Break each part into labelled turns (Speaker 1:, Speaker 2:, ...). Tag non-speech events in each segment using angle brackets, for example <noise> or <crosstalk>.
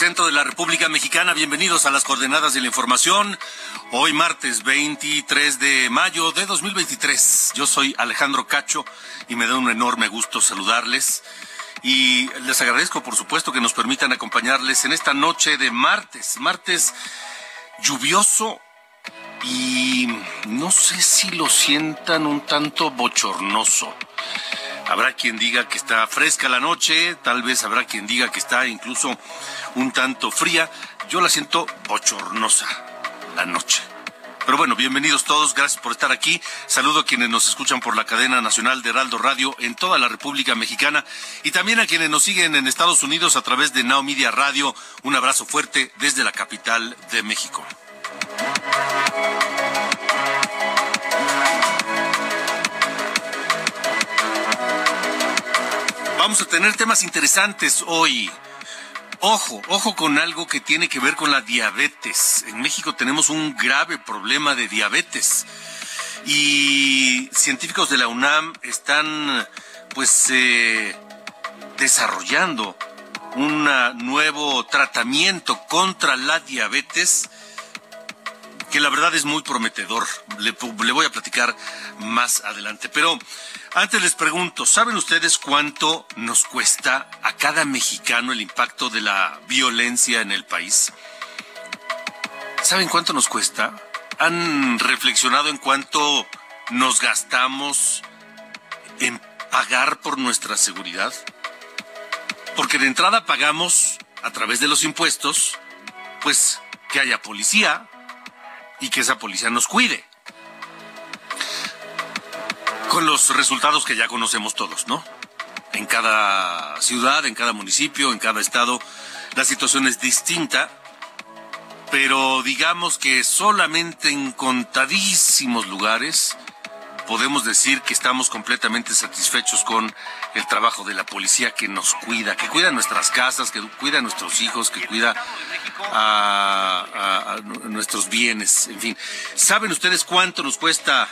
Speaker 1: Centro de la República Mexicana. Bienvenidos a las coordenadas de la información. Hoy martes 23 de mayo de 2023. Yo soy Alejandro Cacho y me da un enorme gusto saludarles. Y les agradezco, por supuesto, que nos permitan acompañarles en esta noche de martes. Martes lluvioso y no sé si lo sientan un tanto bochornoso. Habrá quien diga que está fresca la noche, tal vez habrá quien diga que está incluso un tanto fría. Yo la siento bochornosa la noche. Pero bueno, bienvenidos todos, gracias por estar aquí. Saludo a quienes nos escuchan por la cadena nacional de Heraldo Radio en toda la República Mexicana y también a quienes nos siguen en Estados Unidos a través de Now Media Radio. Un abrazo fuerte desde la capital de México. Vamos a tener temas interesantes hoy. Ojo, ojo con algo que tiene que ver con la diabetes. En México tenemos un grave problema de diabetes. Y científicos de la UNAM están pues eh, desarrollando un nuevo tratamiento contra la diabetes que la verdad es muy prometedor. Le, voy a platicar más adelante. Pero antes les pregunto, ¿saben ustedes cuánto nos cuesta a cada mexicano el impacto de la violencia en el país? ¿Saben cuánto nos cuesta? ¿Han reflexionado en cuánto nos gastamos en pagar por nuestra seguridad? Porque de entrada pagamos a través de los impuestos, pues que haya policía, y que esa policía nos cuide. Con los resultados que ya conocemos todos, ¿no? En cada ciudad, en cada municipio, en cada estado, la situación es distinta, pero digamos que solamente en contadísimos lugares podemos decir que estamos completamente satisfechos con el trabajo de la policía que nos cuida, que cuida nuestras casas, que cuida a nuestros hijos, que cuida a, nuestros bienes, en fin. ¿Saben ustedes cuánto nos cuesta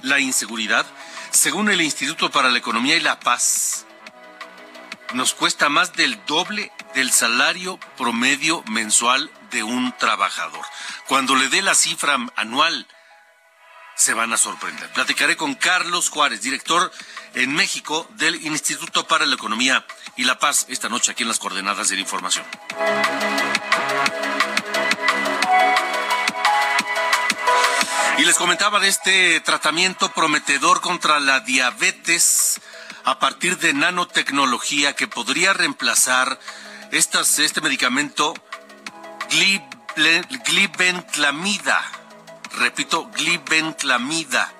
Speaker 1: la inseguridad? Según el Instituto para la Economía y la Paz, nos cuesta más del doble del salario promedio mensual de un trabajador. Cuando le dé la cifra anual, se van a sorprender. Platicaré con Carlos Juárez, director en México del Instituto para la Economía y la Paz, esta noche aquí en las coordenadas de la información. Y les comentaba de este tratamiento prometedor contra la diabetes a partir de nanotecnología que podría reemplazar estas, este medicamento glibenclamida repito, glibenclamida,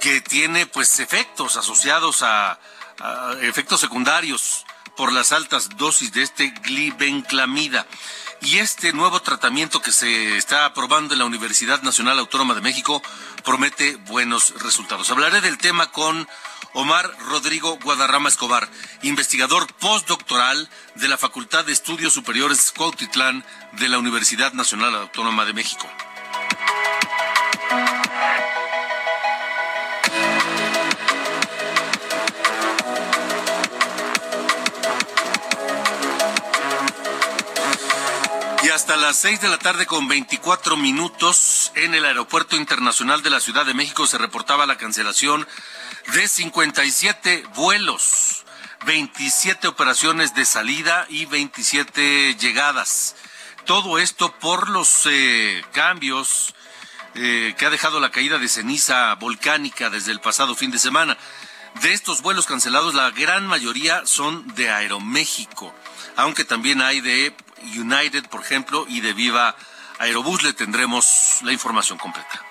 Speaker 1: que tiene pues efectos asociados a, a, efectos secundarios por las altas dosis de este glibenclamida. Y este nuevo tratamiento que se está aprobando en la Universidad Nacional Autónoma de México promete buenos resultados. Hablaré del tema con Omar Rodrigo Guadarrama Escobar, investigador postdoctoral de la Facultad de Estudios Superiores Cuautitlán de la Universidad Nacional Autónoma de México. Hasta las 6 de la tarde con 24 minutos en el Aeropuerto Internacional de la Ciudad de México se reportaba la cancelación de 57 vuelos, 27 operaciones de salida y 27 llegadas. Todo esto por los eh, cambios eh, que ha dejado la caída de ceniza volcánica desde el pasado fin de semana. De estos vuelos cancelados, la gran mayoría son de Aeroméxico, aunque también hay de United, por ejemplo, y de Viva Aerobús. Le tendremos la información completa.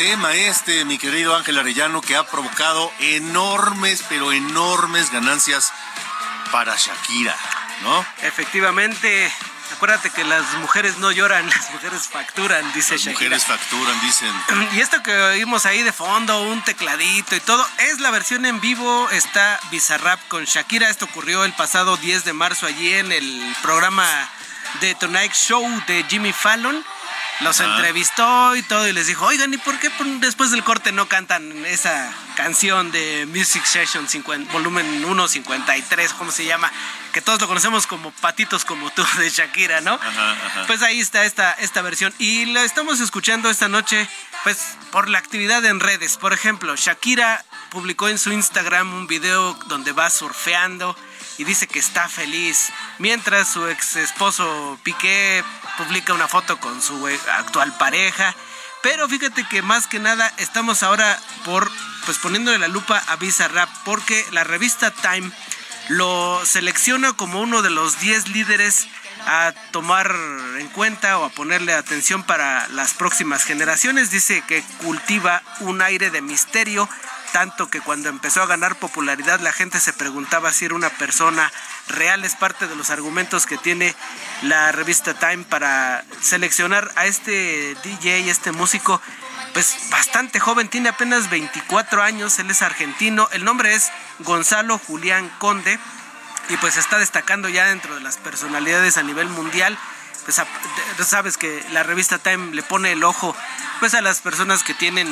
Speaker 1: Tema este, mi querido Ángel Arellano, que ha provocado enormes, pero enormes ganancias para Shakira, ¿no?
Speaker 2: Efectivamente, acuérdate que las mujeres no lloran, <laughs> las mujeres facturan, dice
Speaker 1: las
Speaker 2: Shakira.
Speaker 1: Las mujeres facturan, dicen. <clears throat>
Speaker 2: Y esto que oímos ahí de fondo, un tecladito y todo, es la versión en vivo, está Bizarrap con Shakira. Esto ocurrió el pasado 10 de marzo allí en el programa de Tonight Show de Jimmy Fallon. Los entrevistó y todo y les dijo, oigan, ¿y por qué después del corte no cantan esa canción de Music Session 50, volumen 153, ¿cómo se llama? Que todos lo conocemos como Patitos como tú de Shakira, ¿no? Pues ahí está esta, esta versión. Y la estamos escuchando esta noche, pues por la actividad en redes. Por ejemplo, Shakira publicó en su Instagram un video donde va surfeando y dice que está feliz, mientras su ex esposo Piqué publica una foto con su actual pareja. Pero fíjate que más que nada estamos ahora por pues poniéndole la lupa a Rap porque la revista Time lo selecciona como uno de los 10 líderes a tomar en cuenta o a ponerle atención para las próximas generaciones. Dice que cultiva un aire de misterio, tanto que cuando empezó a ganar popularidad la gente se preguntaba si era una persona real. Es parte de los argumentos que tiene la revista Time para seleccionar a este DJ, este músico, pues bastante joven, tiene apenas 24 años, él es argentino, el nombre es Gonzalo Julián Conde y pues está destacando ya dentro de las personalidades a nivel mundial sabes que la revista Time le pone el ojo pues a las personas que tienen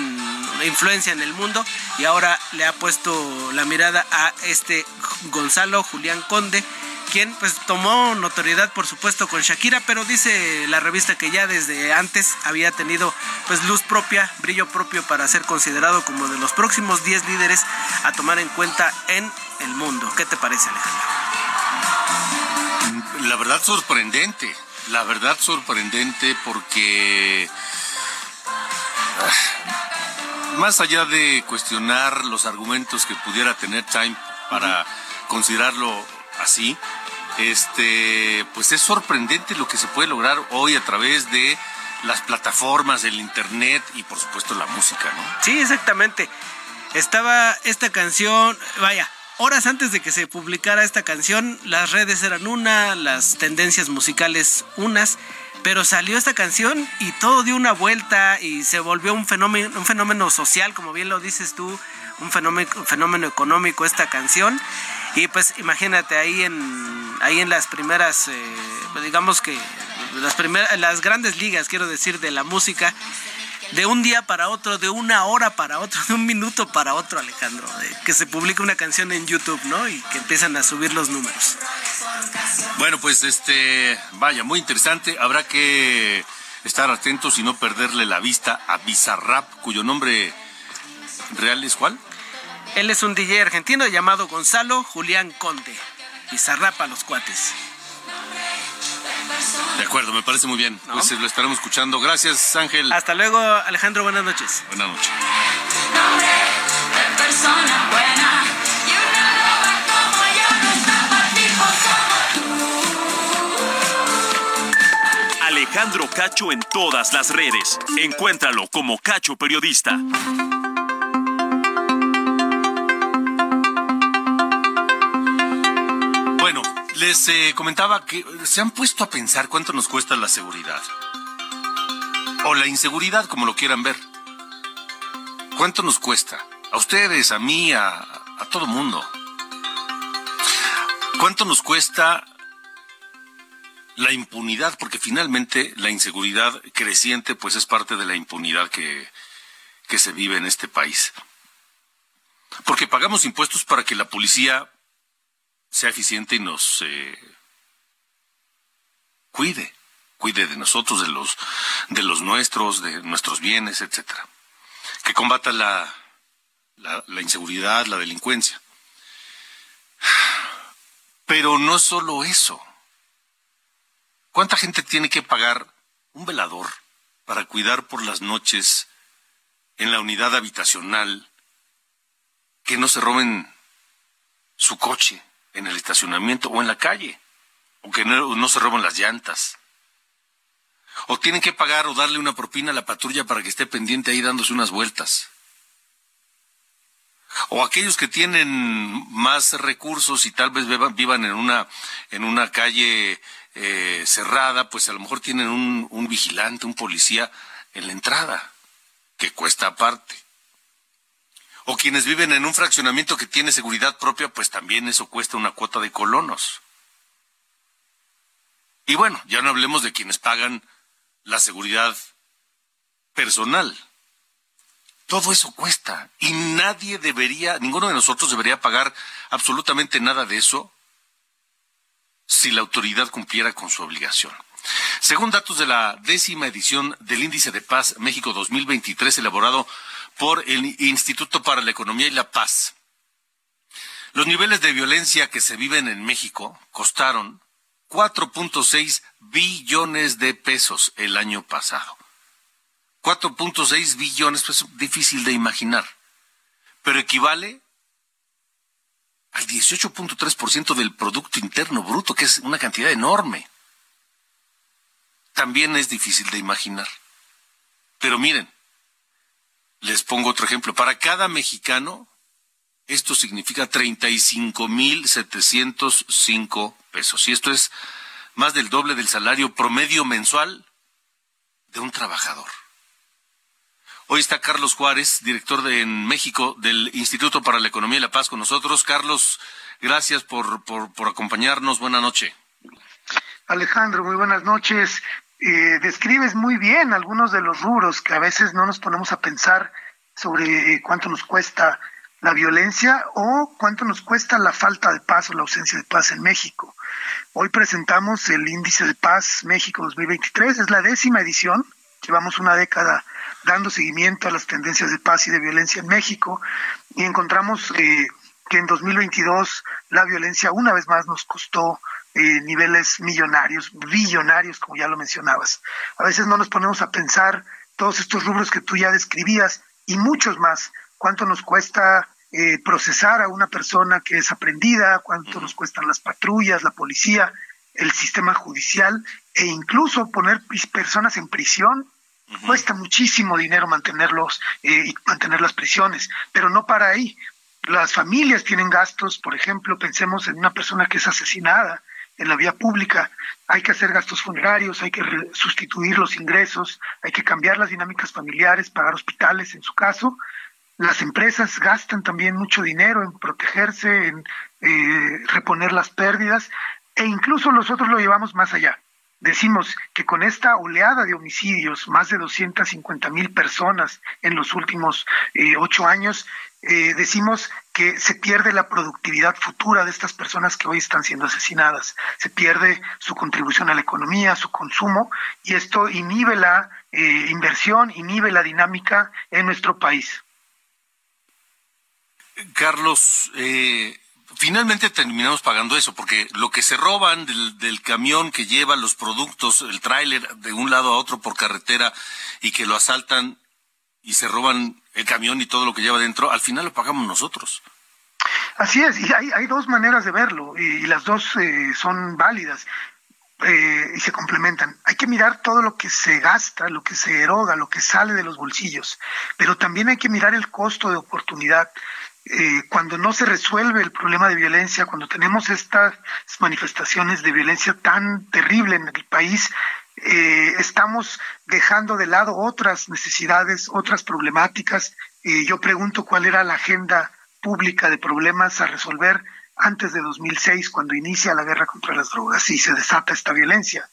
Speaker 2: influencia en el mundo y ahora le ha puesto la mirada a este Gonzalo Julián Conde quien pues tomó notoriedad por supuesto con Shakira, pero dice la revista que ya desde antes había tenido pues luz propia, brillo propio para ser considerado como de los próximos 10 líderes a tomar en cuenta en el mundo. ¿Qué te parece, Alejandro?
Speaker 1: La verdad sorprendente la verdad sorprendente porque ah, más allá de cuestionar los argumentos que pudiera tener Time para considerarlo así, este, pues es sorprendente lo que se puede lograr hoy a través de las plataformas, del internet y por supuesto la música, ¿no?
Speaker 2: Sí, exactamente. Estaba esta canción, vaya, horas antes de que se publicara esta canción, las redes eran una, las tendencias musicales unas, pero salió esta canción y todo dio una vuelta y se volvió un fenómeno, un fenómeno social, como bien lo dices tú, un fenómeno, económico esta canción. Y pues imagínate ahí en, ahí en las primeras, eh, digamos que las, primeras, las grandes ligas, quiero decir, de la música, de un día para otro, de una hora para otro, de un minuto para otro, Alejandro, que se publica una canción en YouTube, ¿no? Y que empiezan a subir los números.
Speaker 1: Bueno, pues este, vaya, muy interesante. Habrá que estar atentos y no perderle la vista a Bizarrap, cuyo nombre real es cuál?
Speaker 2: Él es un DJ argentino llamado Gonzalo Julián Conde. Bizarrap a los cuates.
Speaker 1: De acuerdo, me parece muy bien. Pues lo estaremos escuchando. Gracias, Ángel.
Speaker 2: Hasta luego, Alejandro. Buenas noches.
Speaker 1: Buenas noches.
Speaker 3: Alejandro Cacho en todas las redes. Encuéntralo como Cacho Periodista.
Speaker 1: Les eh, comentaba que se han puesto a pensar cuánto nos cuesta la seguridad. O la inseguridad, como lo quieran ver. ¿Cuánto nos cuesta? A ustedes, a mí, a, a todo mundo. ¿Cuánto nos cuesta la impunidad? Porque finalmente la inseguridad creciente pues es parte de la impunidad que, que se vive en este país. Porque pagamos impuestos para que la policía sea eficiente y nos eh, cuide, cuide de nosotros, de los, de los nuestros, de nuestros bienes, etcétera. Que combata la, la, la inseguridad, la delincuencia. Pero no solo eso. ¿Cuánta gente tiene que pagar un velador para cuidar por las noches en la unidad habitacional que no se roben su coche en el estacionamiento o en la calle? O que no, se roben las llantas. O tienen que pagar o darle una propina a la patrulla para que esté pendiente ahí dándose unas vueltas o aquellos que tienen más recursos y tal vez vivan en una en una calle eh, cerrada, pues a lo mejor tienen un, un vigilante, un policía en la entrada, que cuesta aparte. O quienes viven en un fraccionamiento que tiene seguridad propia, pues también eso cuesta una cuota de colonos. Y bueno, ya no hablemos de quienes pagan la seguridad personal. Todo eso cuesta y nadie debería, ninguno de nosotros debería pagar absolutamente nada de eso si la autoridad cumpliera con su obligación. Según datos de la décima edición del Índice de Paz México 2023, elaborado por el Instituto para la Economía y la Paz, los niveles de violencia que se viven en México costaron 4.6 billones de pesos el año pasado. 4.6 billones, pues difícil de imaginar, pero equivale al 18.3% del Producto Interno Bruto, que es una cantidad enorme. También es difícil de imaginar. Pero miren, les pongo otro ejemplo. Para cada mexicano, esto significa 35.705 pesos. Y esto es más del doble del salario promedio mensual de un trabajador. Hoy está Carlos Juárez, director de, en México del Instituto para la Economía y la Paz con nosotros. Carlos, gracias por, por, por acompañarnos. Buenas noches.
Speaker 4: Alejandro, muy buenas noches. Eh, describes muy bien algunos de los rubros que a veces no nos ponemos a pensar sobre eh, cuánto nos cuesta la violencia o cuánto nos cuesta la falta de paz o la ausencia de paz en México. Hoy presentamos el índice de paz México 2023, es la décima edición, llevamos una década dando seguimiento a las tendencias de paz y de violencia en México y encontramos eh, que en 2022 la violencia una vez más nos costó eh, niveles millonarios, billonarios, como ya lo mencionabas. A veces no nos ponemos a pensar todos estos rubros que tú ya describías y muchos más, cuánto nos cuesta eh, procesar a una persona que es aprendida, cuánto nos cuestan las patrullas, la policía, el sistema judicial e incluso poner personas en prisión Cuesta muchísimo dinero mantenerlos eh, y mantener las prisiones, pero no para ahí. Las familias tienen gastos, por ejemplo, pensemos en una persona que es asesinada en la vía pública, hay que hacer gastos funerarios, hay que sustituir los ingresos, hay que cambiar las dinámicas familiares, pagar hospitales en su caso. Las empresas gastan también mucho dinero en protegerse, en eh, reponer las pérdidas, e incluso nosotros lo llevamos más allá decimos que con esta oleada de homicidios, más de 250 mil personas en los últimos eh, ocho años, eh, decimos que se pierde la productividad futura de estas personas que hoy están siendo asesinadas, se pierde su contribución a la economía, su consumo, y esto inhibe la eh, inversión, inhibe la dinámica en nuestro país.
Speaker 1: Carlos, eh, finalmente terminamos pagando eso, porque lo que se roban del, camión que lleva los productos, el tráiler de un lado a otro por carretera y que lo asaltan y se roban el camión y todo lo que lleva dentro, al final lo pagamos nosotros.
Speaker 4: Así es, y hay, dos maneras de verlo, y, las dos eh, son válidas. Eh, y se complementan. Hay que mirar todo lo que se gasta, lo que se eroga, lo que sale de los bolsillos, pero también hay que mirar el costo de oportunidad. Eh, cuando no se resuelve el problema de violencia, cuando tenemos estas manifestaciones de violencia tan terrible en el país, eh, estamos dejando de lado otras necesidades, otras problemáticas. Eh, yo pregunto cuál era la agenda pública de problemas a resolver antes de 2006, cuando inicia la guerra contra las drogas y se desata esta violencia.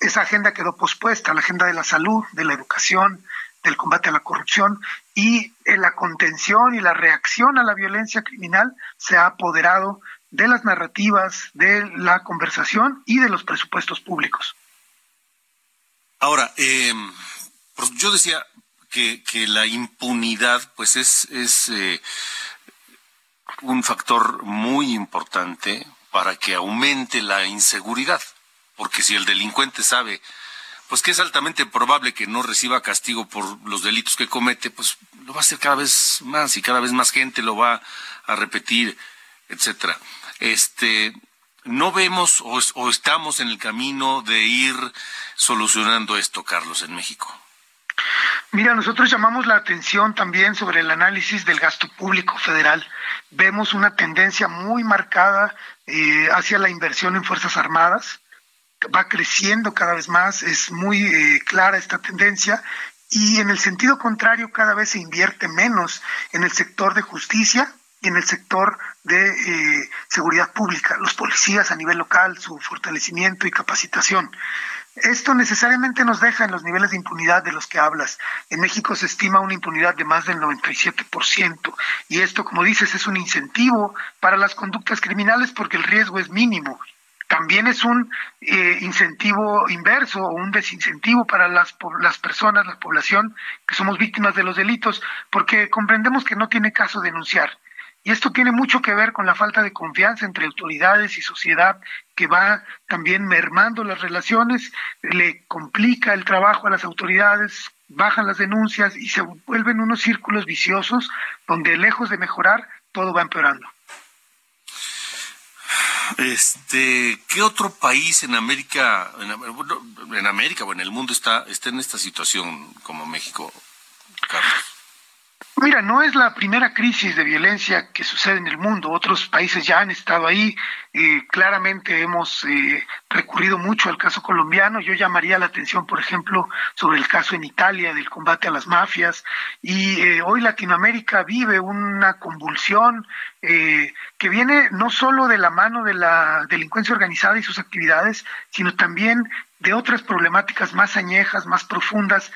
Speaker 4: Esa agenda quedó pospuesta, la agenda de la salud, de la educación, del combate a la corrupción y la contención y la reacción a la violencia criminal se ha apoderado de las narrativas, de la conversación y de los presupuestos públicos.
Speaker 1: Ahora, eh, yo decía que, la impunidad pues es, es eh, un factor muy importante para que aumente la inseguridad, porque si el delincuente sabe pues que es altamente probable que no reciba castigo por los delitos que comete, pues lo va a hacer cada vez más y cada vez más gente lo va a repetir, etcétera. Este, no vemos o, estamos en el camino de ir solucionando esto, Carlos, en México.
Speaker 4: Mira, nosotros llamamos la atención también sobre el análisis del gasto público federal. Vemos una tendencia muy marcada eh, hacia la inversión en Fuerzas Armadas va creciendo cada vez más, es muy eh, clara esta tendencia y en el sentido contrario cada vez se invierte menos en el sector de justicia y en el sector de eh, seguridad pública, los policías a nivel local, su fortalecimiento y capacitación. Esto necesariamente nos deja en los niveles de impunidad de los que hablas. En México se estima una impunidad de más del 97% y esto, como dices, es un incentivo para las conductas criminales porque el riesgo es mínimo también es un eh, incentivo inverso o un desincentivo para las, las personas, la población que somos víctimas de los delitos, porque comprendemos que no tiene caso denunciar. Y esto tiene mucho que ver con la falta de confianza entre autoridades y sociedad que va también mermando las relaciones, le complica el trabajo a las autoridades, bajan las denuncias y se vuelven unos círculos viciosos donde lejos de mejorar, todo va empeorando.
Speaker 1: Este, ¿qué otro país en América, en, América o en el mundo está, está en esta situación como México, Carlos?
Speaker 4: Mira, no es la primera crisis de violencia que sucede en el mundo. Otros países ya han estado ahí. Eh, claramente hemos eh, recurrido mucho al caso colombiano. Yo llamaría la atención, por ejemplo, sobre el caso en Italia del combate a las mafias. Y eh, hoy Latinoamérica vive una convulsión que viene no solo de la mano de la delincuencia organizada y sus actividades, sino también de otras problemáticas más añejas, más profundas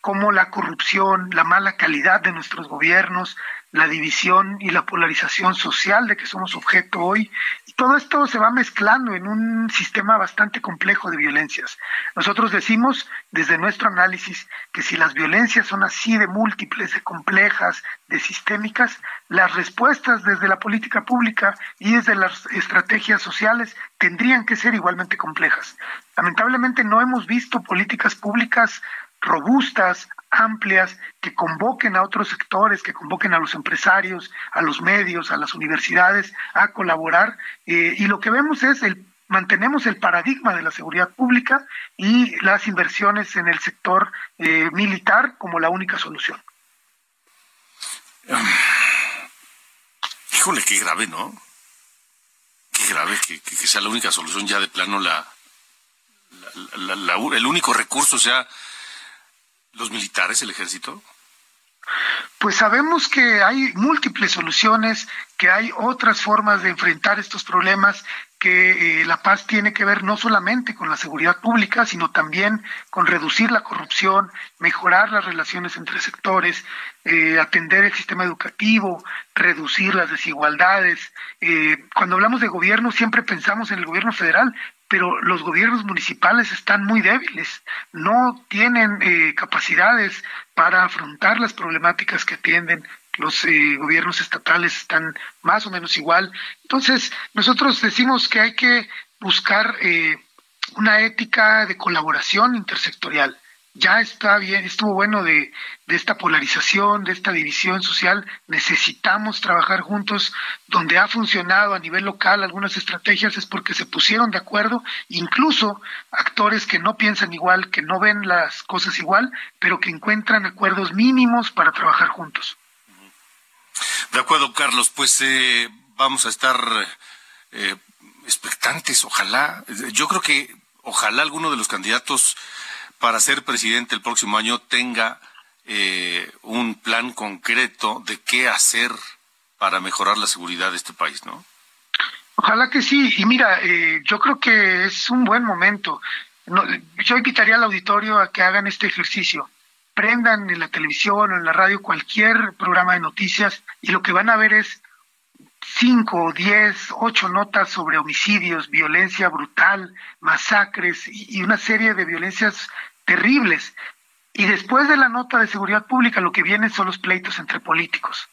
Speaker 4: como la corrupción, la mala calidad de nuestros gobiernos, la división y la polarización social de que somos objeto hoy. Y todo esto se va mezclando en un sistema bastante complejo de violencias. Nosotros decimos desde nuestro análisis que si las violencias son así de múltiples, de complejas, de sistémicas, las respuestas desde la política pública y desde las estrategias sociales tendrían que ser igualmente complejas. Lamentablemente no hemos visto políticas públicas robustas, amplias, que convoquen a otros sectores, que convoquen a los empresarios, a los medios, a las universidades a colaborar. Eh, y lo que vemos es el mantenemos el paradigma de la seguridad pública y las inversiones en el sector eh, militar como la única solución. <sighs>
Speaker 1: Híjole, qué grave, ¿no? Qué grave que, sea la única solución ya de plano la, el único recurso sea los militares, el ejército?
Speaker 4: Pues sabemos que hay múltiples soluciones, que hay otras formas de enfrentar estos problemas, que eh, la paz tiene que ver no solamente con la seguridad pública, sino también con reducir la corrupción, mejorar las relaciones entre sectores, eh, atender el sistema educativo, reducir las desigualdades. Eh, cuando hablamos de gobierno siempre pensamos en el gobierno federal, pero los gobiernos municipales están muy débiles, no tienen capacidades para afrontar las problemáticas que atienden los eh, gobiernos estatales están más o menos igual. Entonces, nosotros decimos que hay que buscar eh, una ética de colaboración intersectorial. Ya está bien, estuvo bueno de, de esta polarización, de esta división social. Necesitamos trabajar juntos. Donde ha funcionado a nivel local algunas estrategias es porque se pusieron de acuerdo, incluso actores que no piensan igual, que no ven las cosas igual, pero que encuentran acuerdos mínimos para trabajar juntos.
Speaker 1: De acuerdo, Carlos, pues eh, vamos a estar eh, expectantes, ojalá. Yo creo que ojalá alguno de los candidatos para ser presidente el próximo año tenga eh, un plan concreto de qué hacer para mejorar la seguridad de este país, ¿no?
Speaker 4: Ojalá que sí. Y mira, yo creo que es un buen momento. yo invitaría al auditorio a que hagan este ejercicio prendan en la televisión o en la radio cualquier programa de noticias y lo que van a ver es cinco, diez, ocho notas sobre homicidios, violencia brutal, masacres y, una serie de violencias terribles. Y después de la nota de seguridad pública lo que vienen son los pleitos entre políticos.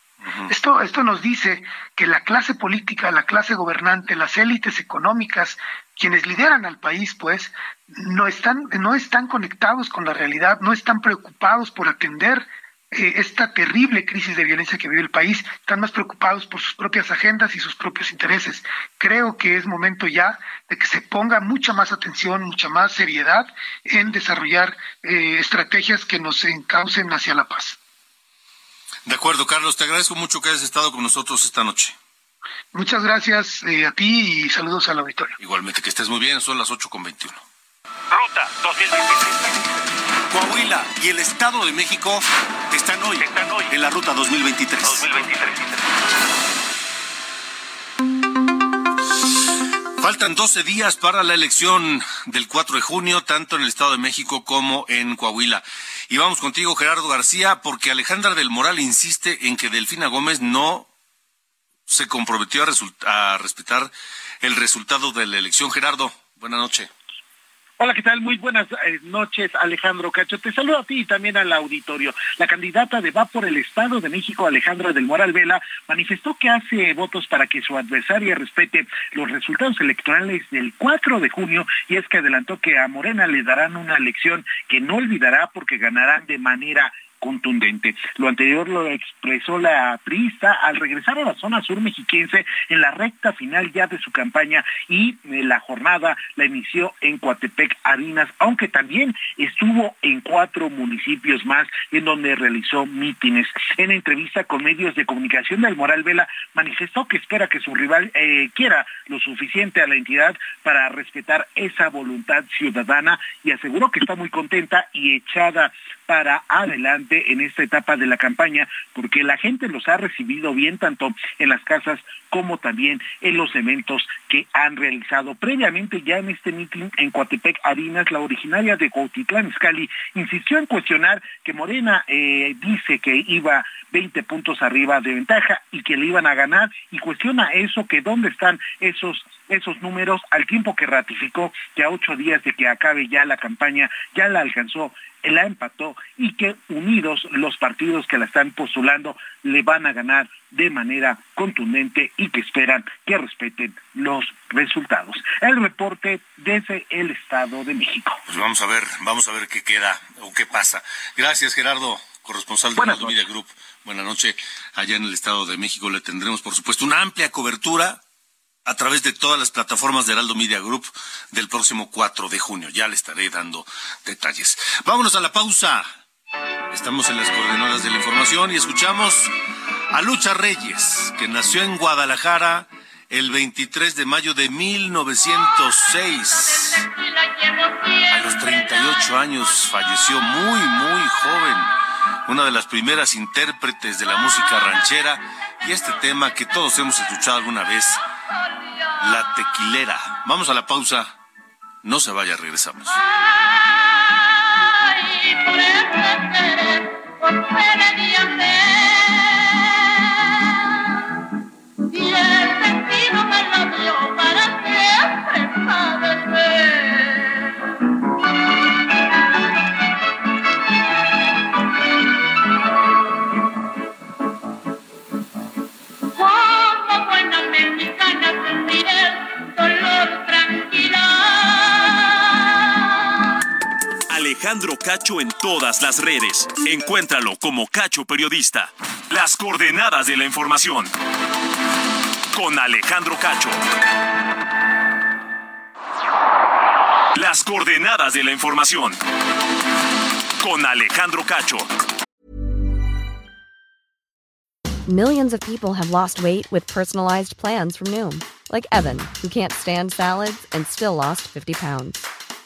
Speaker 4: Esto, esto nos dice que la clase política, la clase gobernante, las élites económicas, quienes lideran al país, pues, no están, no están conectados con la realidad, no están preocupados por atender eh, esta terrible crisis de violencia que vive el país, están más preocupados por sus propias agendas y sus propios intereses. Creo que es momento ya de que se ponga mucha más atención, mucha más seriedad en desarrollar eh, estrategias que nos encaucen hacia la paz.
Speaker 1: De acuerdo, Carlos, te agradezco mucho que hayas estado con nosotros esta noche.
Speaker 4: Muchas gracias eh, a ti y saludos al auditorio.
Speaker 1: Igualmente, que estés muy bien, son las 8 con 21.
Speaker 3: Ruta 2023.
Speaker 1: Coahuila y el Estado de México están hoy,
Speaker 3: están hoy
Speaker 1: en la Ruta 2023.
Speaker 3: 2023.
Speaker 1: Faltan 12 días para la elección del 4 de junio, tanto en el Estado de México como en Coahuila. Y vamos contigo, Gerardo García, porque Alejandra del Moral insiste en que Delfina Gómez no se comprometió a, a respetar el resultado de la elección. Gerardo, buena noche.
Speaker 5: Hola, ¿qué tal? Muy buenas eh, noches, Alejandro Cacho. Te saludo a ti y también al auditorio. La candidata de Va por el Estado de México, Alejandra del Moral Vela, manifestó que hace votos para que su adversaria respete los resultados electorales del 4 de junio y es que adelantó que a Morena le darán una elección que no olvidará porque ganarán de manera contundente. Lo anterior lo expresó la priista al regresar a la zona sur mexiquense en la recta final ya de su campaña y eh, la jornada la inició en Coatepec, Arinas, aunque también estuvo en cuatro municipios más en donde realizó mítines. En entrevista con medios de comunicación del Moral Vela manifestó que espera que su rival eh, quiera lo suficiente a la entidad para respetar esa voluntad ciudadana y aseguró que está muy contenta y echada para adelante en esta etapa de la campaña, porque la gente los ha recibido bien tanto en las casas como también en los eventos que han realizado. Previamente ya en este meeting en Coatepec Harinas, la originaria de Cuautitlán Scali insistió en cuestionar que Morena eh, dice que iba 20 puntos arriba de ventaja y que le iban a ganar y cuestiona eso, que dónde están esos esos números al tiempo que ratificó que a ocho días de que acabe ya la campaña ya la alcanzó la empató y que unidos los partidos que la están postulando le van a ganar de manera contundente y que esperan que respeten los resultados. El reporte desde el Estado de México.
Speaker 1: Pues vamos a ver, vamos a ver qué queda o qué pasa. Gracias, Gerardo, corresponsal de Heraldo Media Group. Buenas noches. Allá en el Estado de México le tendremos, por supuesto, una amplia cobertura a través de todas las plataformas de Heraldo Media Group del próximo 4 de junio. Ya le estaré dando detalles. Vámonos a la pausa. Estamos en las coordenadas de la información y escuchamos a Lucha Reyes, que nació en Guadalajara el 23 de mayo de 1906. A los 38 años falleció muy, muy joven. Una de las primeras intérpretes de la música ranchera y este tema que todos hemos escuchado alguna vez La Tequilera. Vamos a la pausa. No se vaya, regresamos.
Speaker 6: Ese por Y
Speaker 3: Alejandro Cacho en todas las redes. Encuéntralo como Cacho Periodista. Las coordenadas de la información. Con Alejandro Cacho. Las coordenadas de la información. Con Alejandro Cacho.
Speaker 7: Millions of people have lost weight with personalized plans from Noom, like Evan, who can't stand salads and still lost 50 pounds.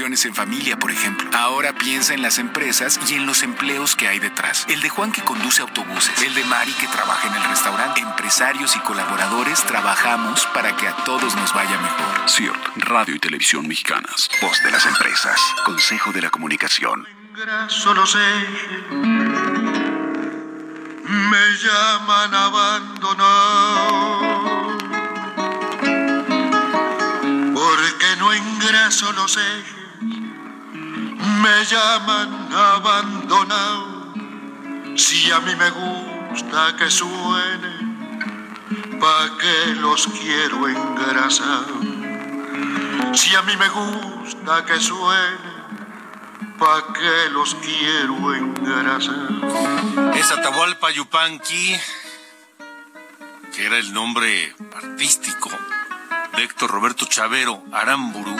Speaker 8: Vacaciones en familia, por ejemplo. Ahora piensa en las empresas y en los empleos que hay detrás. El de Juan que conduce autobuses. El de Mari que trabaja en el restaurante. Empresarios y colaboradores trabajamos para que a todos nos vaya mejor.
Speaker 9: CIRT, Radio y Televisión Mexicanas. Voz de las empresas. Consejo de la Comunicación.
Speaker 10: Solo sé. Me llaman abandonado porque no engraso los ejes, me llaman abandonado. Si a mí me gusta que suene, pa' que los quiero engrasar. Si a mí me gusta que suene, pa' que los quiero engrasar.
Speaker 1: Es Atahualpa Yupanqui, que era el nombre artístico Héctor Roberto Chavero Aramburu,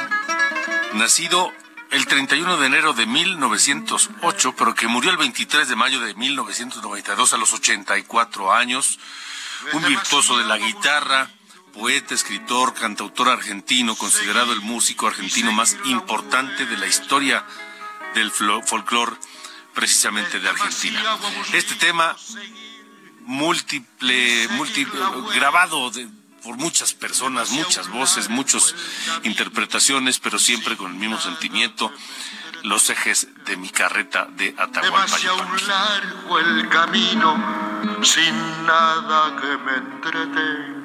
Speaker 1: nacido el 31 de enero de 1908, pero que murió el 23 de mayo de 1992 a los 84 años, un virtuoso de la guitarra, poeta, escritor, cantautor argentino, considerado el músico argentino más importante de la historia del folclore precisamente de Argentina. Este tema múltiple, múltiple grabado de, por muchas personas, muchas voces, muchas interpretaciones, pero siempre con el mismo sentimiento, los ejes de mi carreta de Atahualpa
Speaker 10: largo el camino sin nada que me entretenga.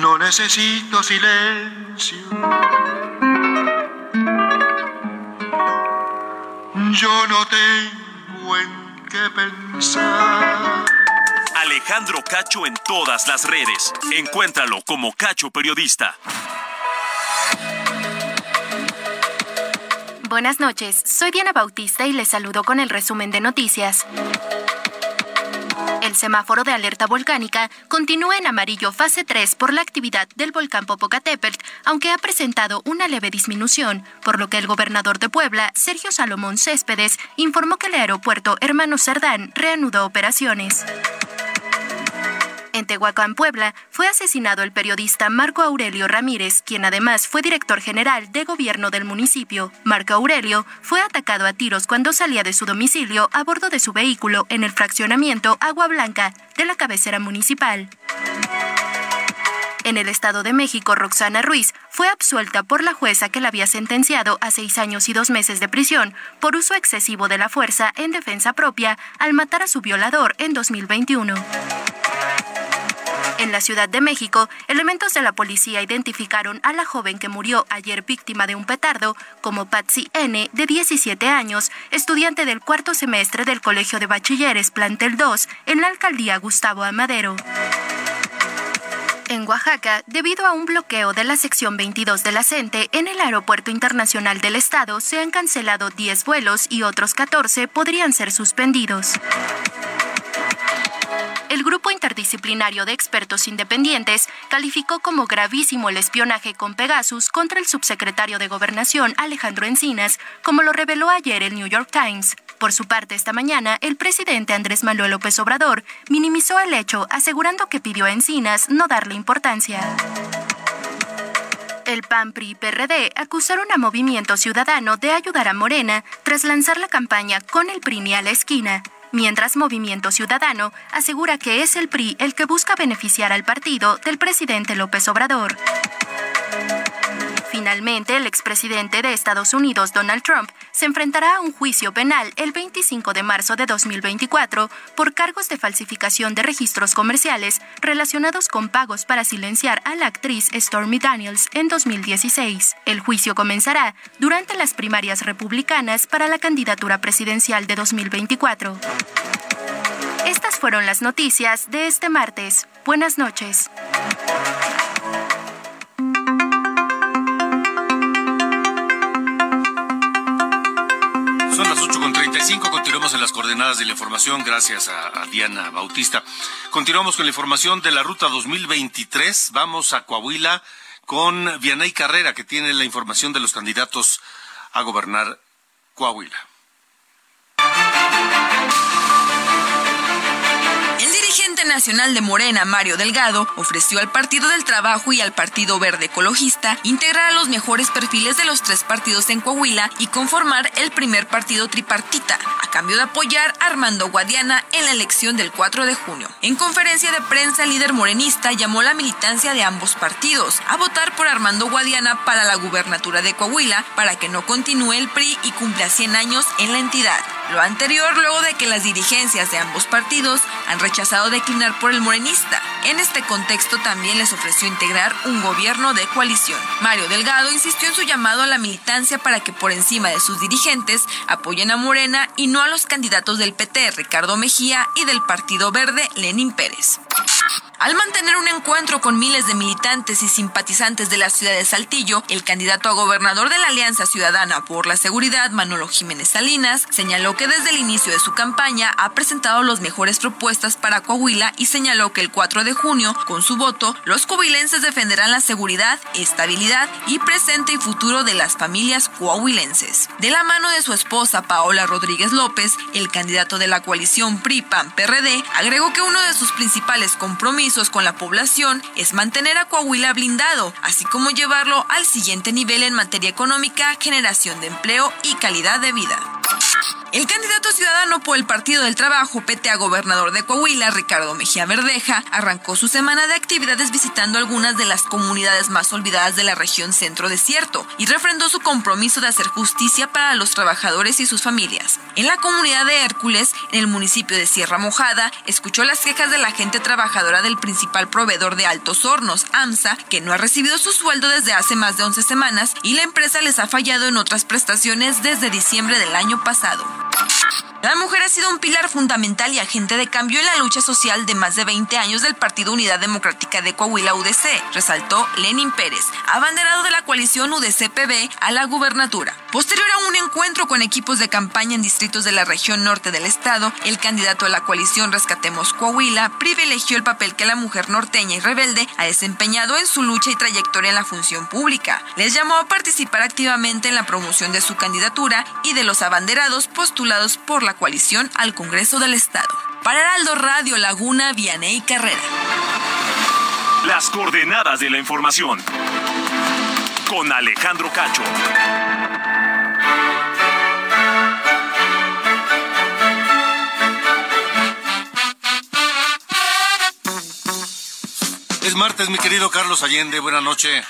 Speaker 10: No necesito silencio yo no tengo en qué pensar.
Speaker 3: Alejandro Cacho en todas las redes. Encuéntralo como Cacho Periodista.
Speaker 11: Buenas noches, soy Diana Bautista y les saludo con el resumen de noticias. El semáforo de alerta volcánica continúa en amarillo fase 3 por la actividad del volcán Popocatépetl, aunque ha presentado una leve disminución, por lo que el gobernador de Puebla, Sergio Salomón Céspedes, informó que el aeropuerto Hermano Cerdán reanudó operaciones. En Tehuacán, Puebla, fue asesinado el periodista Marco Aurelio Ramírez, quien además fue director general de gobierno del municipio. Marco Aurelio fue atacado a tiros cuando salía de su domicilio a bordo de su vehículo en el fraccionamiento Agua Blanca de la cabecera municipal. En el Estado de México, Roxana Ruiz fue absuelta por la jueza que la había sentenciado a seis años y dos meses de prisión por uso excesivo de la fuerza en defensa propia al matar a su violador en 2021. En la Ciudad de México, elementos de la policía identificaron a la joven que murió ayer víctima de un petardo como Patsy N., de 17 años, estudiante del cuarto semestre del Colegio de Bachilleres Plantel 2 en la alcaldía Gustavo Amadero. En Oaxaca, debido a un bloqueo de la sección 22 de la CENTE en el Aeropuerto Internacional del Estado, se han cancelado 10 vuelos y otros 14 podrían ser suspendidos. El grupo interdisciplinario de expertos independientes calificó como gravísimo el espionaje con Pegasus contra el subsecretario de Gobernación Alejandro Encinas, como lo reveló ayer el New York Times. Por su parte, esta mañana, el presidente Andrés Manuel López Obrador minimizó el hecho, asegurando que pidió a Encinas no darle importancia. El PAN, PRI y PRD acusaron a Movimiento Ciudadano de ayudar a Morena tras lanzar la campaña con el PRI ni a la esquina mientras Movimiento Ciudadano asegura que es el PRI el que busca beneficiar al partido del presidente López Obrador. Finalmente, el expresidente de Estados Unidos, Donald Trump, se enfrentará a un juicio penal el 25 de marzo de 2024 por cargos de falsificación de registros comerciales relacionados con pagos para silenciar a la actriz Stormy Daniels en 2016. El juicio comenzará durante las primarias republicanas para la candidatura presidencial de 2024. Estas fueron las noticias de este martes. Buenas noches.
Speaker 1: 8.35, continuamos en las coordenadas de la información, gracias a, a, Diana Bautista. Continuamos con la información de la ruta 2023, vamos a Coahuila con Vianey Carrera, que tiene la información de los candidatos a gobernar Coahuila.
Speaker 12: Nacional de Morena, Mario Delgado, ofreció al Partido del Trabajo y al Partido Verde Ecologista integrar a los mejores perfiles de los tres partidos en Coahuila y conformar el primer partido tripartita, a cambio de apoyar a Armando Guadiana en la elección del 4 de junio. En conferencia de prensa, el líder morenista llamó a la militancia de ambos partidos a votar por Armando Guadiana para la gubernatura de Coahuila para que no continúe el PRI y cumpla 100 años en la entidad. Lo anterior luego de que las dirigencias de ambos partidos han rechazado por el morenista. En este contexto también les ofreció integrar un gobierno de coalición. Mario Delgado insistió en su llamado a la militancia para que por encima de sus dirigentes apoyen a Morena y no a los candidatos del PT, Ricardo Mejía, y del Partido Verde, Lenín Pérez. Al mantener un encuentro con miles de militantes y simpatizantes de la ciudad de Saltillo, el candidato a gobernador de la Alianza Ciudadana por la Seguridad, Manolo Jiménez Salinas, señaló que desde el inicio de su campaña ha presentado las mejores propuestas para Coahuila y señaló que el 4 de junio, con su voto, los coahuilenses defenderán la seguridad, estabilidad y presente y futuro de las familias coahuilenses. De la mano de su esposa Paola Rodríguez López, el candidato de la coalición PRI-PAN-PRD, agregó que uno de sus principales compromisos con la población es mantener a Coahuila blindado, así como llevarlo al siguiente nivel en materia económica, generación de empleo y calidad de vida. El candidato ciudadano por el Partido del Trabajo, PT a gobernador de Coahuila, Ricardo Mejía Verdeja, arrancó su semana de actividades visitando algunas de las comunidades más olvidadas de la región centro desierto y refrendó su compromiso de hacer justicia para los trabajadores y sus familias. En la comunidad de Hércules, en el municipio de Sierra Mojada, escuchó las quejas de la gente trabajadora del principal proveedor de Altos Hornos, AMSA, que no ha recibido su sueldo desde hace más de 11 semanas y la empresa les ha fallado en otras prestaciones desde diciembre del año pasado. La mujer ha sido un pilar fundamental y agente de cambio en la lucha social de más de 20 años del Partido Unidad Democrática de Coahuila UDC, resaltó Lenin Pérez, abanderado de la coalición UDC-PB a la gubernatura. Posterior a un encuentro con equipos de campaña en distritos de la región norte del estado, el candidato a la coalición Rescatemos Coahuila privilegió el papel que la mujer norteña y rebelde ha desempeñado en su lucha y trayectoria en la función pública. Les llamó a participar activamente en la promoción de su candidatura y de los abanderados postulados por la coalición al Congreso del Estado. Para Heraldo Radio Laguna, Vianey Carrera.
Speaker 3: Las coordenadas de la información. Con Alejandro Cacho.
Speaker 1: Es martes, mi querido Carlos Allende. Buenas noches.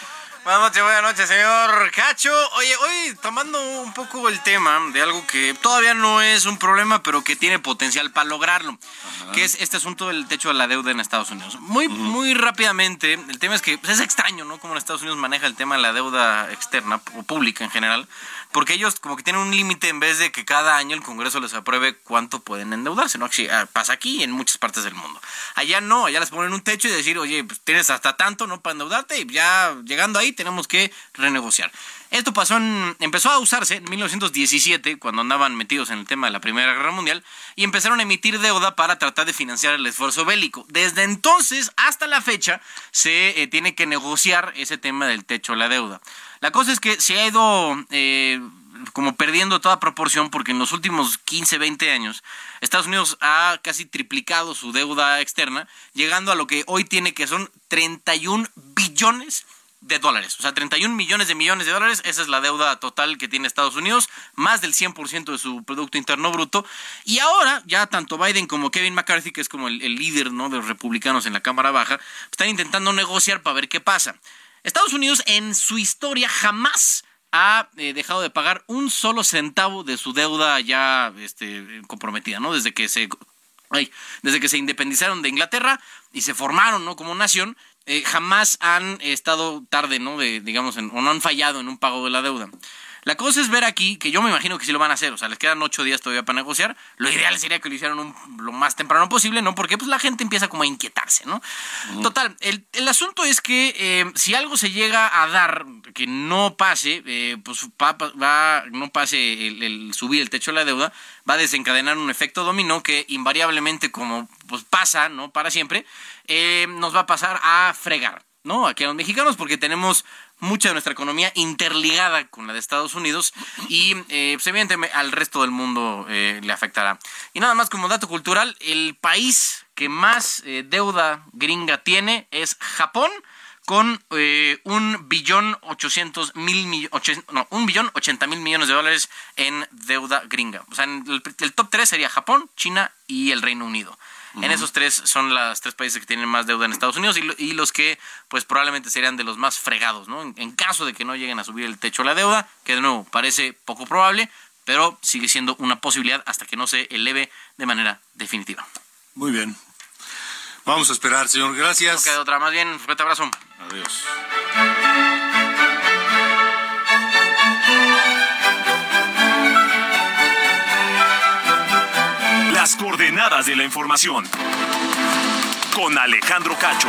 Speaker 13: Buenas noches, buenas noches, señor Cacho. Oye, hoy tomando un poco el tema de algo que todavía no es un problema, pero que tiene potencial para lograrlo, que es este asunto del techo de la deuda en Estados Unidos. Muy, muy rápidamente, el tema es que pues, es extraño, ¿no? Cómo en Estados Unidos maneja el tema de la deuda externa o pública en general, porque ellos como que tienen un límite en vez de que cada año el Congreso les apruebe cuánto pueden endeudarse, ¿no? Ah, pasa aquí y en muchas partes del mundo. Allá no, allá les ponen un techo y decir, oye, pues tienes hasta tanto, ¿no? Para endeudarte y ya llegando ahí tenemos que renegociar. Esto pasó en, empezó a usarse en 1917, cuando andaban metidos en el tema de la Primera Guerra Mundial, y empezaron a emitir deuda para tratar de financiar el esfuerzo bélico. Desde entonces hasta la fecha se eh, tiene que negociar ese tema del techo de la deuda. La cosa es que se ha ido eh, como perdiendo toda proporción porque en los últimos 15, 20 años Estados Unidos ha casi triplicado su deuda externa, llegando a lo que hoy tiene que son 31 billones de dólares. O sea, 31 millones de millones de dólares. Esa es la deuda total que tiene Estados Unidos, más del 100% de su Producto Interno Bruto. Y ahora, ya tanto Biden como Kevin McCarthy, que es como el, el líder ¿no? de los republicanos en la Cámara Baja, están intentando negociar para ver qué pasa. Estados Unidos en su historia jamás ha eh, dejado de pagar un solo centavo de su deuda ya este, comprometida, ¿no? Desde que se ay, desde que se independizaron de Inglaterra y se formaron, ¿no? Como nación, eh, jamás han estado tarde, ¿no? De, digamos, en- o no han fallado en un pago de la deuda. La cosa es ver aquí, que yo me imagino que sí lo van a hacer, o sea, les quedan ocho días todavía para negociar. Lo ideal sería que lo hicieran un- lo más temprano posible, ¿no? Porque pues la gente empieza como a inquietarse, ¿no? Total, el, el asunto es que eh, si algo se llega a dar que no pase, eh, pues va, va- no pase el, el subir el techo de la deuda, va a desencadenar un efecto dominó que invariablemente, como pues pasa, ¿no? Para siempre, eh, nos va a pasar a fregar, ¿no? Aquí a los mexicanos, porque tenemos mucha de nuestra economía interligada con la de Estados Unidos y eh, pues, evidentemente al resto del mundo eh, le afectará. Y nada más como dato cultural, el país que más eh, deuda gringa tiene es Japón con eh, un billón ochocientos mil millo- ochen- no, un billón ochenta mil millones de dólares en deuda gringa. O sea, en el, el top 3 sería Japón, China y el Reino Unido. En esos tres son las tres países que tienen más deuda en Estados Unidos y, lo- y los que pues probablemente serían de los más fregados, ¿no? En, en caso de que no lleguen a subir el techo de la deuda, que de nuevo parece poco probable, pero sigue siendo una posibilidad hasta que no se eleve de manera definitiva.
Speaker 1: Muy bien. Vamos a esperar, señor. Gracias.
Speaker 13: No queda otra, más bien, fuerte abrazo.
Speaker 1: Adiós.
Speaker 3: Las coordenadas de la información. Con Alejandro Cacho.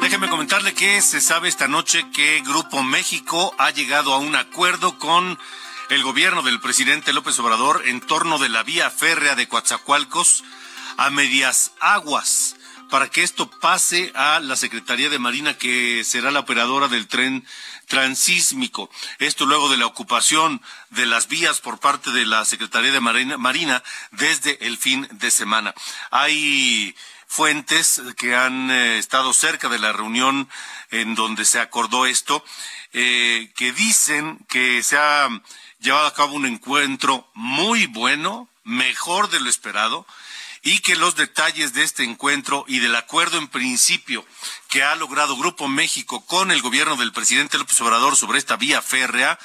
Speaker 1: Déjeme comentarle que se sabe esta noche que Grupo México ha llegado a un acuerdo con el gobierno del presidente López Obrador en torno de la vía férrea de Coatzacoalcos a medias aguas para que esto pase a la Secretaría de Marina que será la operadora del tren transísmico. Esto luego de la ocupación de las vías por parte de la Secretaría de Marina, desde el fin de semana. Hay fuentes que han eh, estado cerca de la reunión en donde se acordó esto, eh, que dicen que se ha llevado a cabo un encuentro muy bueno, mejor de lo esperado, y que los detalles de este encuentro y del acuerdo en principio que ha logrado Grupo México con el gobierno del presidente López Obrador sobre esta vía férrea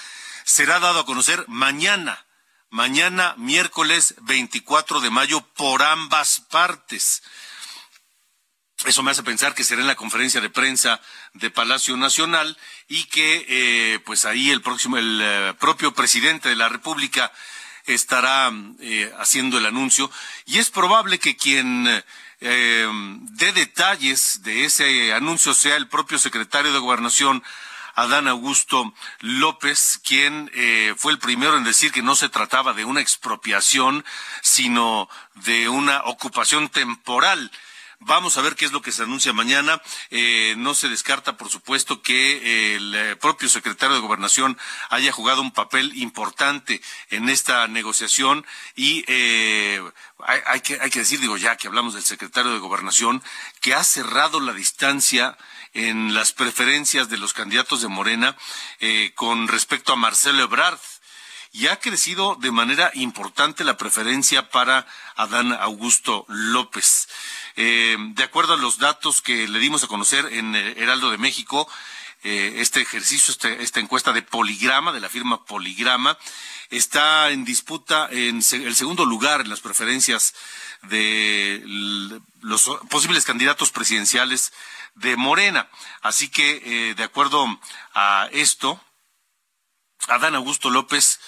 Speaker 1: será dado a conocer mañana, mañana miércoles 24 de mayo por ambas partes. Eso me hace pensar que será en la conferencia de prensa de Palacio Nacional y que eh, pues ahí el próximo el eh, propio presidente de la República estará eh, haciendo el anuncio y es probable que quien eh, dé detalles de ese anuncio sea el propio secretario de Gobernación Adán Augusto López, quien eh, fue el primero en decir que no se trataba de una expropiación, sino de una ocupación temporal. Vamos a ver qué es lo que se anuncia mañana. Eh, no se descarta, por supuesto, que eh, el eh, propio secretario de Gobernación haya jugado un papel importante en esta negociación y eh, hay, hay que, hay que decir, digo ya que hablamos del secretario de Gobernación, que ha cerrado la distancia en las preferencias de los candidatos de Morena eh, con respecto a Marcelo Ebrard. Y ha crecido de manera importante la preferencia para Adán Augusto López. Eh, de acuerdo a los datos que le dimos a conocer en Heraldo de México, eh, este ejercicio, este, esta encuesta de Poligrama, de la firma Poligrama, está en disputa en el segundo lugar en las preferencias de los posibles candidatos presidenciales de Morena. Así que, eh, de acuerdo a esto, Adán Augusto López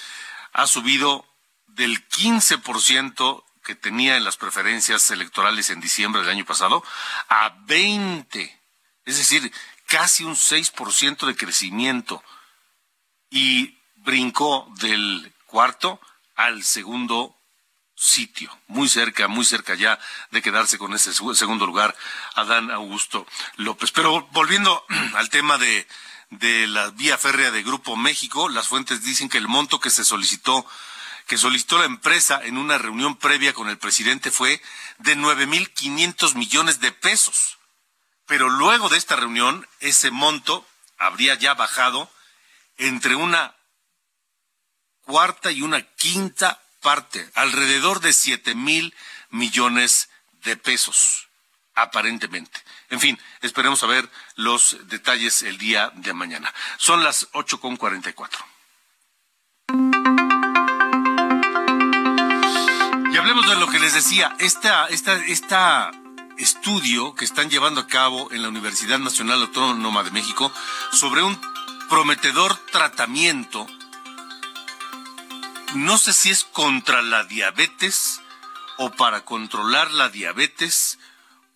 Speaker 1: ha subido del 15% que tenía en las preferencias electorales en diciembre del año pasado a 20. Es decir, casi un 6% de crecimiento y brincó del cuarto al segundo sitio, muy cerca, muy cerca ya de quedarse con ese segundo lugar, Adán Augusto López. Pero volviendo <clears throat> al tema de, de la vía férrea de Grupo México, las fuentes dicen que el monto que se solicitó, que solicitó la empresa en una reunión previa con el presidente fue de nueve mil quinientos millones de pesos. Pero luego de esta reunión, ese monto habría ya bajado entre una cuarta y una quinta parte, alrededor de siete mil millones de pesos, aparentemente. En fin, esperemos a ver los detalles el día de mañana. Son las ocho con cuarenta y cuatro. Y hablemos de lo que les decía, esta, esta, esta estudio que están llevando a cabo en la Universidad Nacional Autónoma de México sobre un prometedor tratamiento, no sé si es contra la diabetes o para controlar la diabetes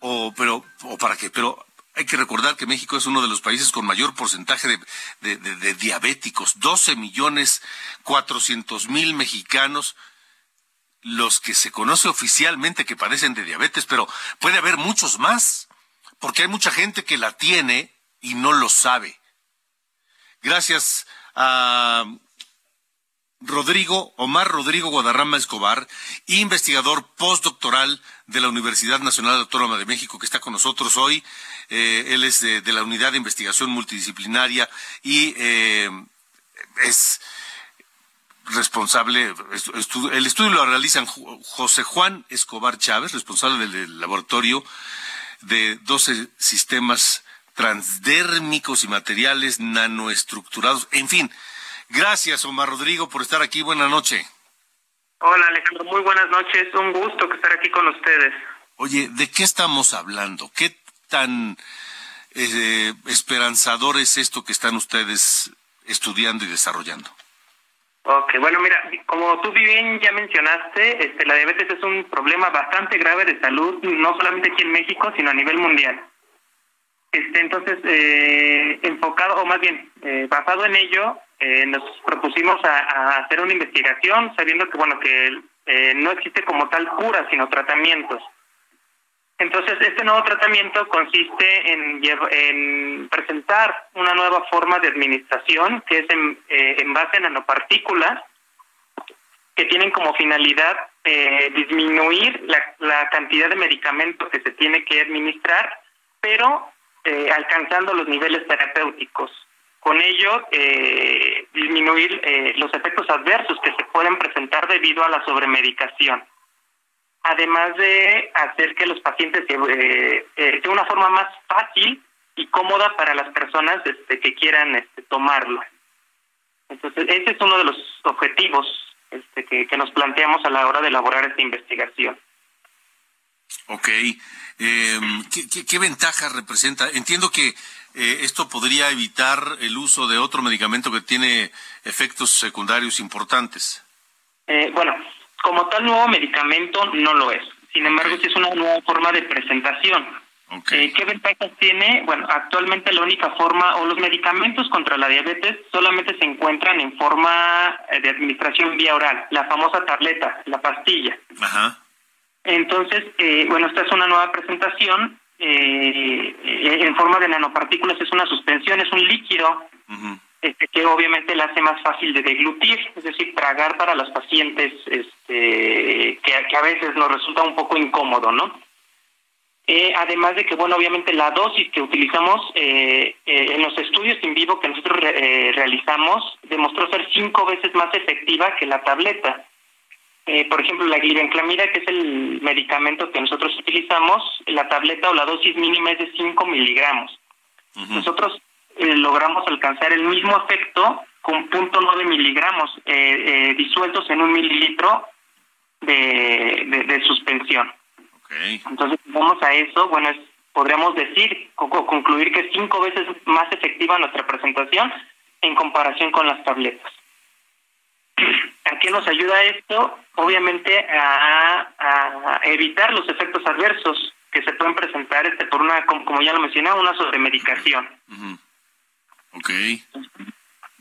Speaker 1: o pero o para qué, pero hay que recordar que México es uno de los países con mayor porcentaje de, diabéticos, 12 millones 400 mil mexicanos los que se conoce oficialmente que padecen de diabetes, pero puede haber muchos más, porque hay mucha gente que la tiene y no lo sabe. Gracias a Rodrigo, Omar Rodrigo Guadarrama Escobar, investigador postdoctoral de la Universidad Nacional Autónoma de México, que está con nosotros hoy. Eh, él es de, la Unidad de Investigación Multidisciplinaria y eh, es responsable, el estudio lo realizan José Juan Escobar Chávez, responsable del laboratorio de 12 sistemas transdérmicos y materiales nanoestructurados. En fin, gracias Omar Rodrigo por estar aquí. Buenas noches.
Speaker 14: Hola Alejandro, muy buenas noches. Un gusto estar aquí con ustedes.
Speaker 1: Oye, ¿de qué estamos hablando? ¿Qué tan eh, esperanzador es esto que están ustedes estudiando y desarrollando?
Speaker 14: Ok, bueno, mira, como tú bien ya mencionaste, este, la diabetes es un problema bastante grave de salud, no solamente aquí en México, sino a nivel mundial. Este, entonces, eh, enfocado, o más bien, eh, basado en ello, eh, nos propusimos a, hacer una investigación, sabiendo que, bueno, que eh, no existe como tal cura, sino tratamientos. Entonces, este nuevo tratamiento consiste en, presentar una nueva forma de administración que es en, eh, base a nanopartículas que tienen como finalidad disminuir la, cantidad de medicamento que se tiene que administrar, pero eh, alcanzando los niveles terapéuticos. Con ello, disminuir los efectos adversos que se pueden presentar debido a la sobremedicación además de hacer que los pacientes eh, eh, de una forma más fácil y cómoda para las personas este, que quieran este, tomarlo. Entonces, ese es uno de los objetivos este, que, nos planteamos a la hora de elaborar esta investigación.
Speaker 1: Ok. Em, ¿qué, qué, ventajas representa? Entiendo que eh, esto podría evitar el uso de otro medicamento que tiene efectos secundarios importantes.
Speaker 14: bueno, como tal nuevo medicamento no lo es. Sin embargo, sí es una nueva forma de presentación. Eh, ¿Qué ventajas tiene? Bueno, actualmente la única forma o los medicamentos contra la diabetes solamente se encuentran en forma eh, de administración vía oral, la famosa tableta, la pastilla. Ajá. Entonces, eh, bueno, esta es una nueva presentación en forma de nanopartículas, es una suspensión, es un líquido este, que obviamente la hace más fácil de deglutir, es decir, tragar para los pacientes este, que, a veces nos resulta un poco incómodo, ¿no? Eh, además de que, bueno, obviamente la dosis que utilizamos eh, eh, en los estudios en vivo que nosotros re- eh, realizamos demostró ser cinco veces más efectiva que la tableta. Eh, por ejemplo, la glibenclamida, que es el medicamento que nosotros utilizamos, la tableta o la dosis mínima es de 5 miligramos. Nosotros eh, logramos alcanzar el mismo efecto con 0.9 miligramos eh, eh, disueltos en un mililitro de, de, de suspensión. Entonces, si vamos a eso, bueno, es- podríamos decir o o concluir que es cinco veces más efectiva nuestra presentación en comparación con las tabletas. ¿A qué nos ayuda esto? Obviamente a, a evitar los efectos adversos que se pueden presentar este por una, como, ya lo mencioné, una sobremedicación.
Speaker 1: Ok.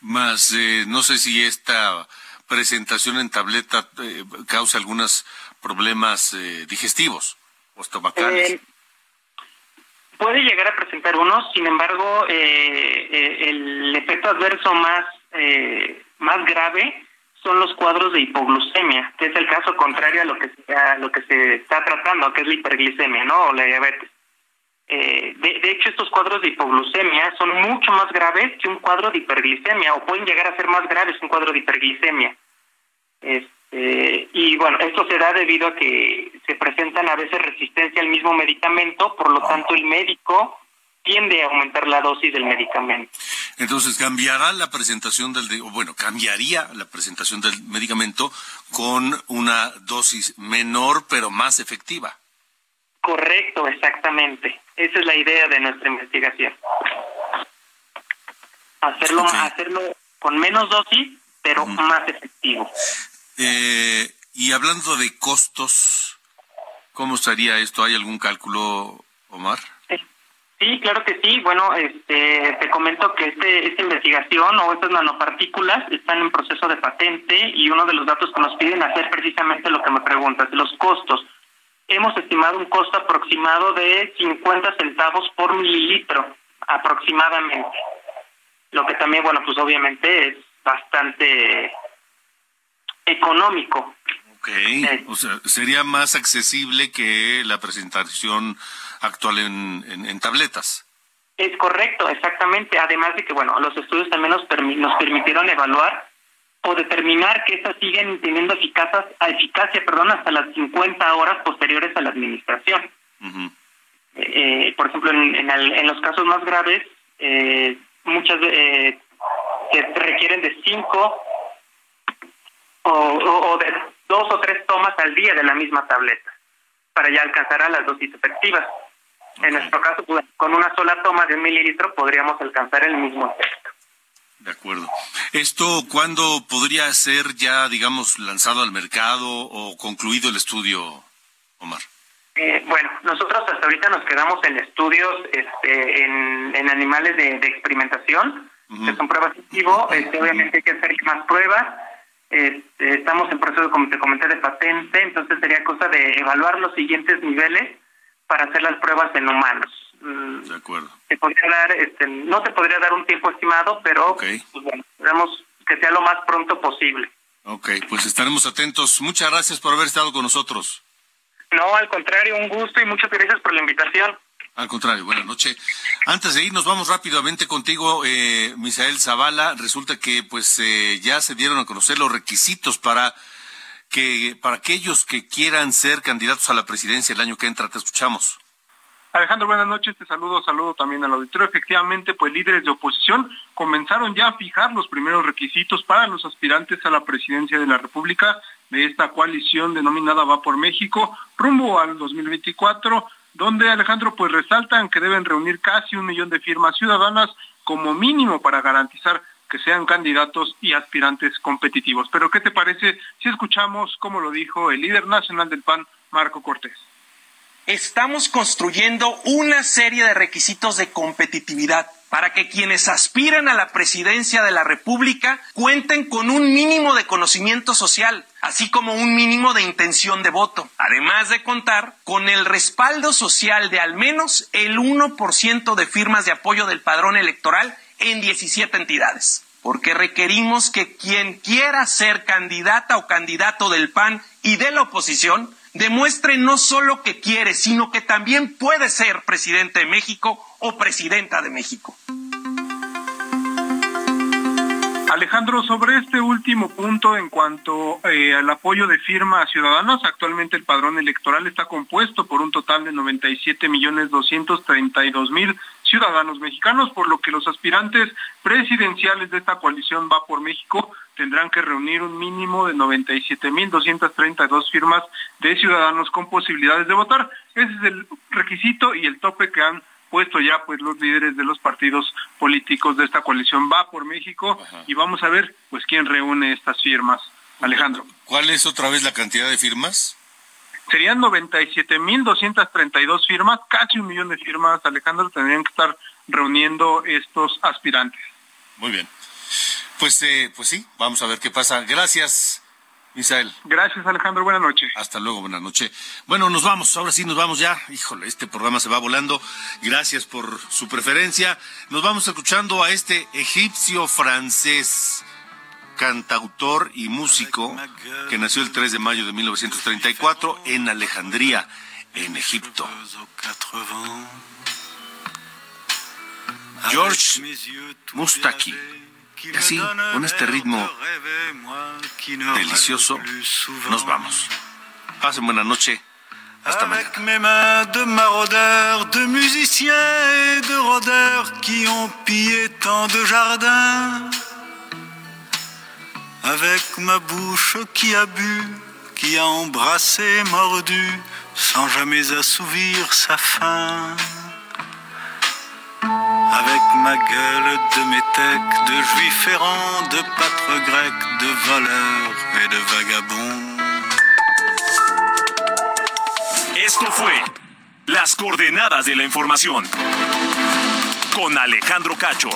Speaker 1: Más, eh, no sé si esta presentación en tableta eh, causa algunos problemas eh, digestivos o estomacales.
Speaker 14: Eh, puede llegar a presentar unos, sin embargo, eh, eh, el efecto adverso más, eh, más grave son los cuadros de hipoglucemia, que es el caso contrario a lo que a lo que se está tratando, que es la hiperglicemia, ¿no? O la diabetes. Eh, de, de hecho, estos cuadros de hipoglucemia son mucho más graves que un cuadro de hiperglicemia, o pueden llegar a ser más graves que un cuadro de hiperglicemia. Este, y bueno, esto se da debido a que se presentan a veces resistencia al mismo medicamento, por lo tanto el médico tiende a aumentar la dosis del medicamento.
Speaker 1: Entonces, cambiará la presentación del, bueno, cambiaría la presentación del medicamento con una dosis menor pero más efectiva.
Speaker 14: Correcto, exactamente. Esa es la idea de nuestra investigación. Hacerlo, hacerlo con menos dosis, pero más efectivo.
Speaker 1: Eh, y hablando de costos, ¿cómo estaría esto? ¿Hay algún cálculo, Omar?
Speaker 14: Sí, claro que sí. Bueno, este, te comento que este, esta investigación o estas nanopartículas están en proceso de patente y uno de los datos que nos piden hacer precisamente lo que me preguntas, los costos. Hemos estimado un costo aproximado de 50 centavos por mililitro, aproximadamente. Lo que también, bueno, pues obviamente es bastante económico.
Speaker 1: Ok, o sea, sería más accesible que la presentación actual en, en- en tabletas.
Speaker 14: Es correcto, exactamente. Además de que, bueno, los estudios también nos, permi- nos permitieron evaluar o determinar que estas siguen teniendo eficacia, eficacia perdón, hasta las 50 horas posteriores a la administración. Eh, por ejemplo, en, en al- en los casos más graves, eh, muchas eh, se requieren de 5 o, o- o de dos o tres tomas al día de la misma tableta para ya alcanzar a las dosis efectivas. En nuestro caso, pues, con una sola toma de un mililitro podríamos alcanzar el mismo efecto.
Speaker 1: De acuerdo. ¿Esto cuándo podría ser ya, digamos, lanzado al mercado o concluido el estudio, Omar?
Speaker 14: Eh, bueno, nosotros hasta ahorita nos quedamos en estudios este, en, en animales de, de experimentación, que son pruebas in vivo. Este, obviamente hay que hacer más pruebas. Este, estamos en proceso, como te comenté, de patente, entonces sería cosa de evaluar los siguientes niveles para hacer las pruebas en humanos. Mm,
Speaker 1: De acuerdo.
Speaker 14: te podría dar, este, no te podría dar un tiempo estimado, pero pues, bueno, esperamos que sea lo más pronto posible.
Speaker 1: Ok, pues estaremos atentos. Muchas gracias por haber estado con nosotros.
Speaker 14: No, al contrario, un gusto y muchas gracias por la invitación.
Speaker 1: Al contrario, buenas noches. Antes de irnos, vamos rápidamente contigo, eh, Misael Zavala. Resulta que pues eh, ya se dieron a conocer los requisitos para que para aquellos que quieran ser candidatos a la presidencia el año que entra. Te escuchamos.
Speaker 15: Alejandro, buenas noches, te saludo, saludo también al auditorio. Efectivamente, pues líderes de oposición comenzaron ya a fijar los primeros requisitos para los aspirantes a la presidencia de la República de esta coalición denominada Va por México rumbo al 2024, donde Alejandro pues resaltan que deben reunir casi un millón de firmas ciudadanas como mínimo para garantizar que sean candidatos y aspirantes competitivos. Pero ¿qué te parece si escuchamos como lo dijo el líder nacional del PAN, Marco Cortés?
Speaker 16: Estamos construyendo una serie de requisitos de competitividad para que quienes aspiren a la presidencia de la República cuenten con un mínimo de conocimiento social, así como un mínimo de intención de voto, además de contar con el respaldo social de al menos el 1% de firmas de apoyo del padrón electoral en 17 entidades. Porque requerimos que quien quiera ser candidata o candidato del PAN y de la oposición demuestre no solo que quiere, sino que también puede ser presidente de México o presidenta de México.
Speaker 15: Alejandro, sobre este último punto en cuanto eh, al apoyo de firmas ciudadanas, actualmente el padrón electoral está compuesto por un total de 97 millones 232 mil ciudadanos mexicanos, por lo que los aspirantes presidenciales de esta coalición Va por México tendrán que reunir un mínimo de 97 mil 232 firmas de ciudadanos con posibilidades de votar. Ese es el requisito y el tope que han puesto ya pues los líderes de los partidos políticos de esta coalición va por México y vamos a ver pues quién reúne estas firmas. Alejandro.
Speaker 1: ¿Cuál es otra vez la cantidad de firmas?
Speaker 15: Serían 97.232 firmas, casi un millón de firmas, Alejandro, tendrían que estar reuniendo estos aspirantes.
Speaker 1: Muy bien. Pues, eh, pues sí, vamos a ver qué pasa. Gracias. Misael.
Speaker 15: Gracias, Alejandro. Buenas noches.
Speaker 1: Hasta luego, buenas noches. Bueno, nos vamos, ahora sí nos vamos ya. Híjole, este programa se va volando. Gracias por su preferencia. Nos vamos escuchando a este egipcio francés, cantautor y músico, que nació el 3 de mayo de 1934 en Alejandría, en Egipto. George Mustaki. Así, con este ritmo delicioso, nos vamos. Pasen buena noche. Hasta mañana.
Speaker 17: Avec mes mains de maraudeurs, de musiciens et de rôdeurs qui ont pillé tant de jardins. Avec ma bouche qui a bu, qui a embrassé, mordu, sans jamais assouvir sa faim. Avec ma gueule de métèque, de juif errant, de pâtre grec, de voleur et de vagabond.
Speaker 3: Esto fue Las Coordenadas de la Información con Alejandro Cacho.